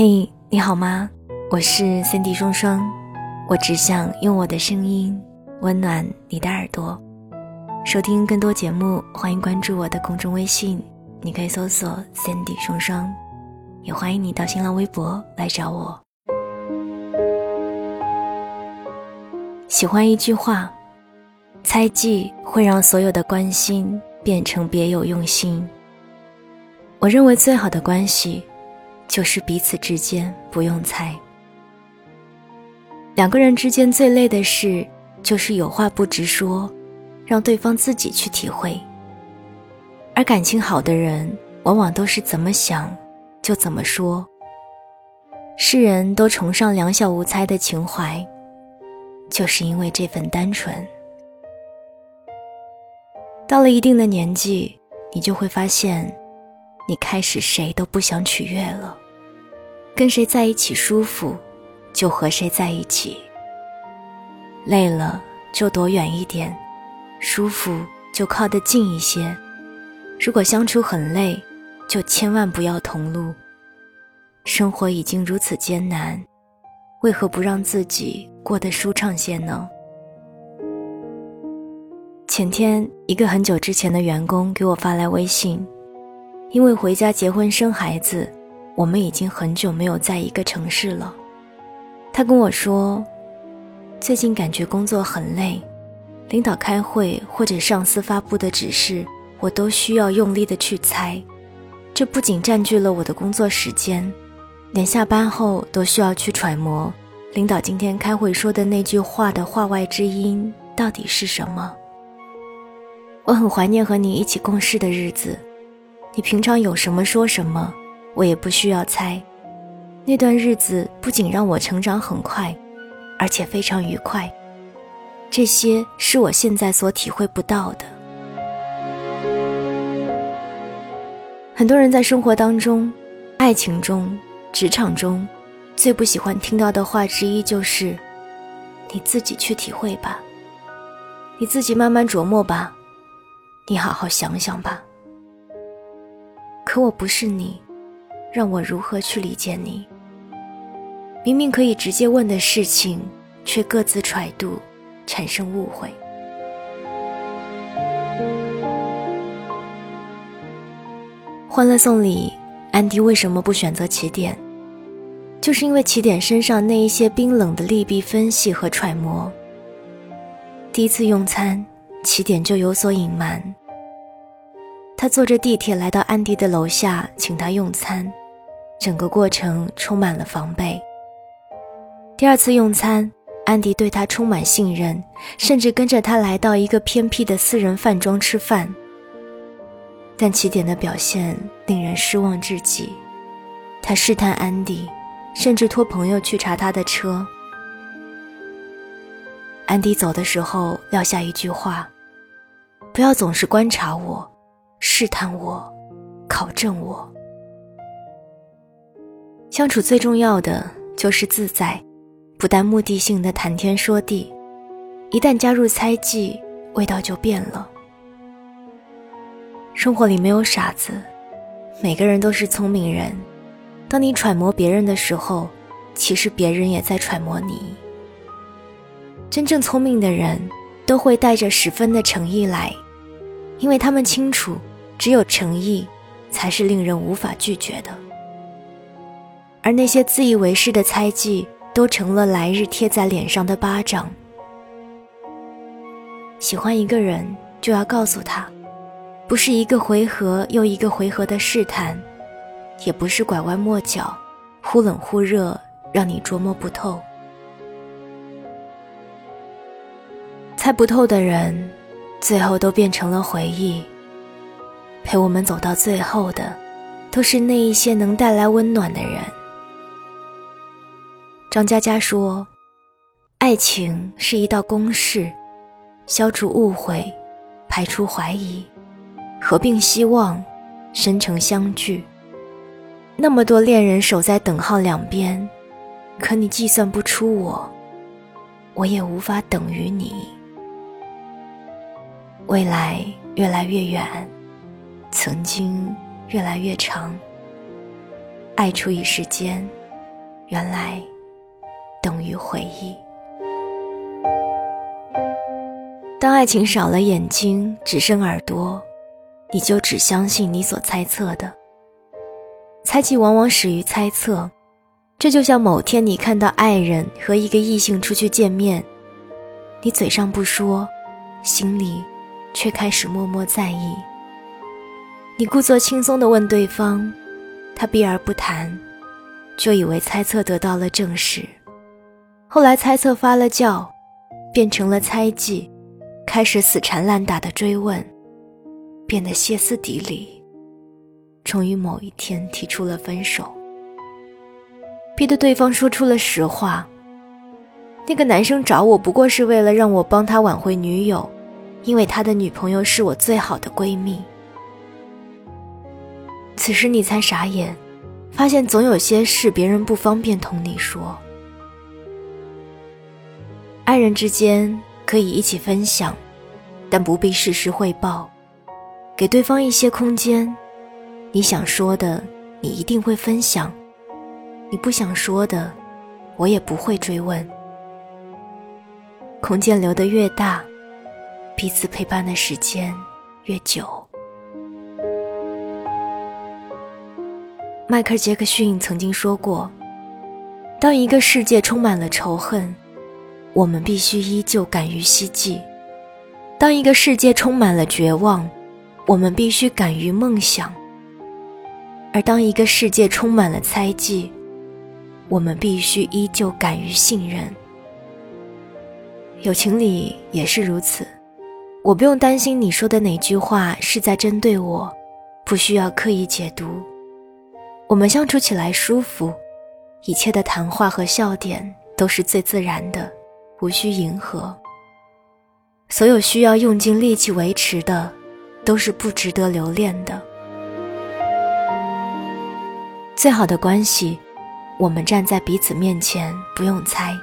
嘿，你好吗？我是 Cindy 双双，我只想用我的声音温暖你的耳朵。收听更多节目，欢迎关注我的公众微信，你可以搜索 Cindy 双双，也欢迎你到新浪微博来找我。喜欢一句话，猜忌会让所有的关心变成别有用心。我认为最好的关系。就是彼此之间不用猜。两个人之间最累的事，就是有话不直说，让对方自己去体会。而感情好的人，往往都是怎么想就怎么说。世人都崇尚两小无猜的情怀，就是因为这份单纯。到了一定的年纪，你就会发现。你开始谁都不想取悦了，跟谁在一起舒服，就和谁在一起。累了就躲远一点，舒服就靠得近一些。如果相处很累，就千万不要同路。生活已经如此艰难，为何不让自己过得舒畅些呢？前天，一个很久之前的员工给我发来微信。因为回家结婚生孩子，我们已经很久没有在一个城市了。他跟我说，最近感觉工作很累，领导开会或者上司发布的指示，我都需要用力的去猜。这不仅占据了我的工作时间，连下班后都需要去揣摩领导今天开会说的那句话的话外之音到底是什么。我很怀念和你一起共事的日子。你平常有什么说什么，我也不需要猜。那段日子不仅让我成长很快，而且非常愉快。这些是我现在所体会不到的。很多人在生活当中、爱情中、职场中，最不喜欢听到的话之一就是：“你自己去体会吧，你自己慢慢琢磨吧，你好好想想吧。”可我不是你，让我如何去理解你？明明可以直接问的事情，却各自揣度，产生误会。欢乐颂里，安迪为什么不选择起点？就是因为起点身上那一些冰冷的利弊分析和揣摩。第一次用餐，起点就有所隐瞒。他坐着地铁来到安迪的楼下，请他用餐，整个过程充满了防备。第二次用餐，安迪对他充满信任，甚至跟着他来到一个偏僻的私人饭庄吃饭。但起点的表现令人失望至极，他试探安迪，甚至托朋友去查他的车。安迪走的时候撂下一句话：“不要总是观察我。”试探我，考证我。相处最重要的就是自在，不带目的性的谈天说地。一旦加入猜忌，味道就变了。生活里没有傻子，每个人都是聪明人。当你揣摩别人的时候，其实别人也在揣摩你。真正聪明的人，都会带着十分的诚意来。因为他们清楚，只有诚意，才是令人无法拒绝的。而那些自以为是的猜忌，都成了来日贴在脸上的巴掌。喜欢一个人，就要告诉他，不是一个回合又一个回合的试探，也不是拐弯抹角、忽冷忽热，让你琢磨不透。猜不透的人。最后都变成了回忆。陪我们走到最后的，都是那一些能带来温暖的人。张嘉佳说：“爱情是一道公式，消除误会，排除怀疑，合并希望，深成相聚。那么多恋人守在等号两边，可你计算不出我，我也无法等于你。”未来越来越远，曾经越来越长。爱出一时间，原来等于回忆。当爱情少了眼睛，只剩耳朵，你就只相信你所猜测的。猜忌往往始于猜测，这就像某天你看到爱人和一个异性出去见面，你嘴上不说，心里却开始默默在意。你故作轻松地问对方，他避而不谈，就以为猜测得到了证实。后来猜测发了酵，变成了猜忌，开始死缠烂打的追问，变得歇斯底里。终于某一天提出了分手，逼得对方说出了实话。那个男生找我不过是为了让我帮他挽回女友，因为他的女朋友是我最好的闺蜜。此时你才傻眼，发现总有些事别人不方便同你说。爱人之间可以一起分享，但不必事事汇报，给对方一些空间。你想说的，你一定会分享；你不想说的，我也不会追问。空间留得越大，彼此陪伴的时间越久。迈克尔·杰克逊曾经说过：“当一个世界充满了仇恨，我们必须依旧敢于希冀；当一个世界充满了绝望，我们必须敢于梦想。”而当一个世界充满了猜忌，我们必须依旧敢于信任。友情里也是如此，我不用担心你说的哪句话是在针对我，不需要刻意解读。我们相处起来舒服，一切的谈话和笑点都是最自然的，无需迎合。所有需要用尽力气维持的，都是不值得留恋的。最好的关系，我们站在彼此面前，不用猜。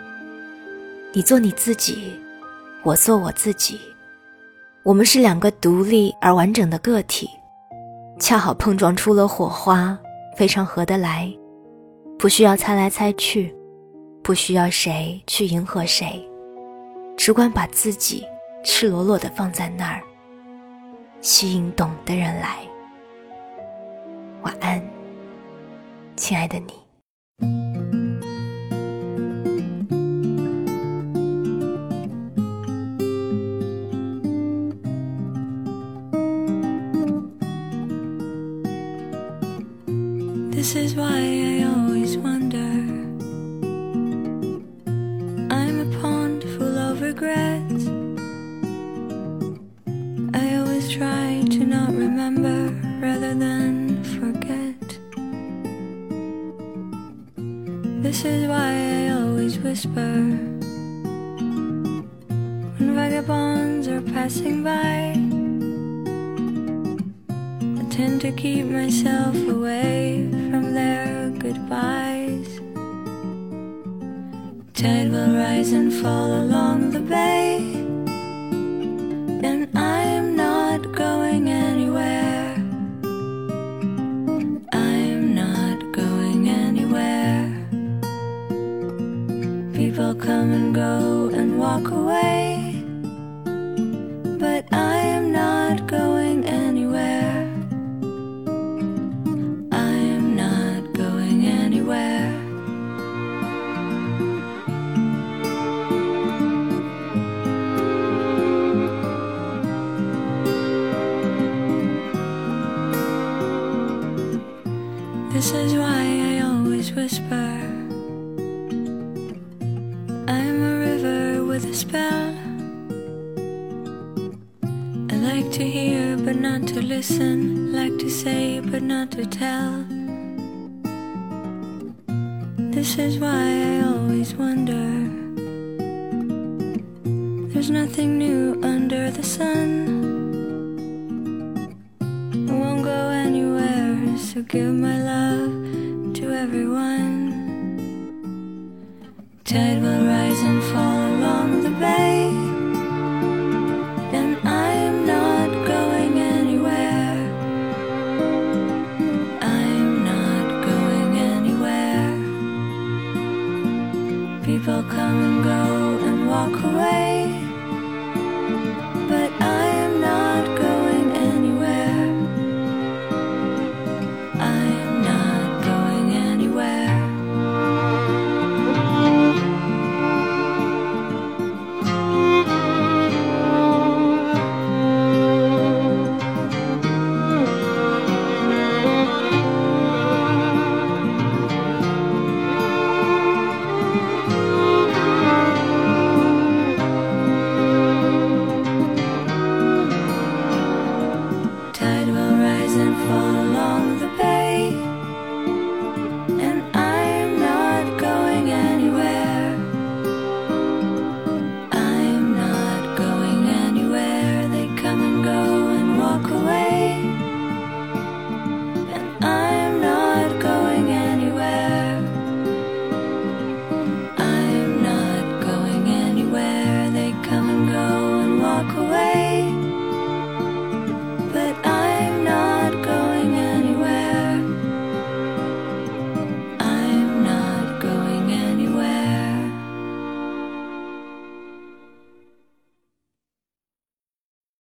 你做你自己，我做我自己，我们是两个独立而完整的个体，恰好碰撞出了火花，非常合得来，不需要猜来猜去，不需要谁去迎合谁，只管把自己赤裸裸的放在那儿，吸引懂的人来。晚安。亲爱的你。This is why I always wonder. I'm a pond full of regrets. I always try to not remember rather than forget. This is why I always whisper when vagabonds are passing by. I tend to keep myself away their goodbyes. Tide will rise and fall along the bay, and I am not going anywhere. I am not going anywhere. People come and go and walk away, always a spell. I like to hear but not to listen, like to say but not to tell. This is why I always wonder. There's nothing new under the sun. I won't go anywhere, so give my love everyone. Tide will rise and fall along the bay.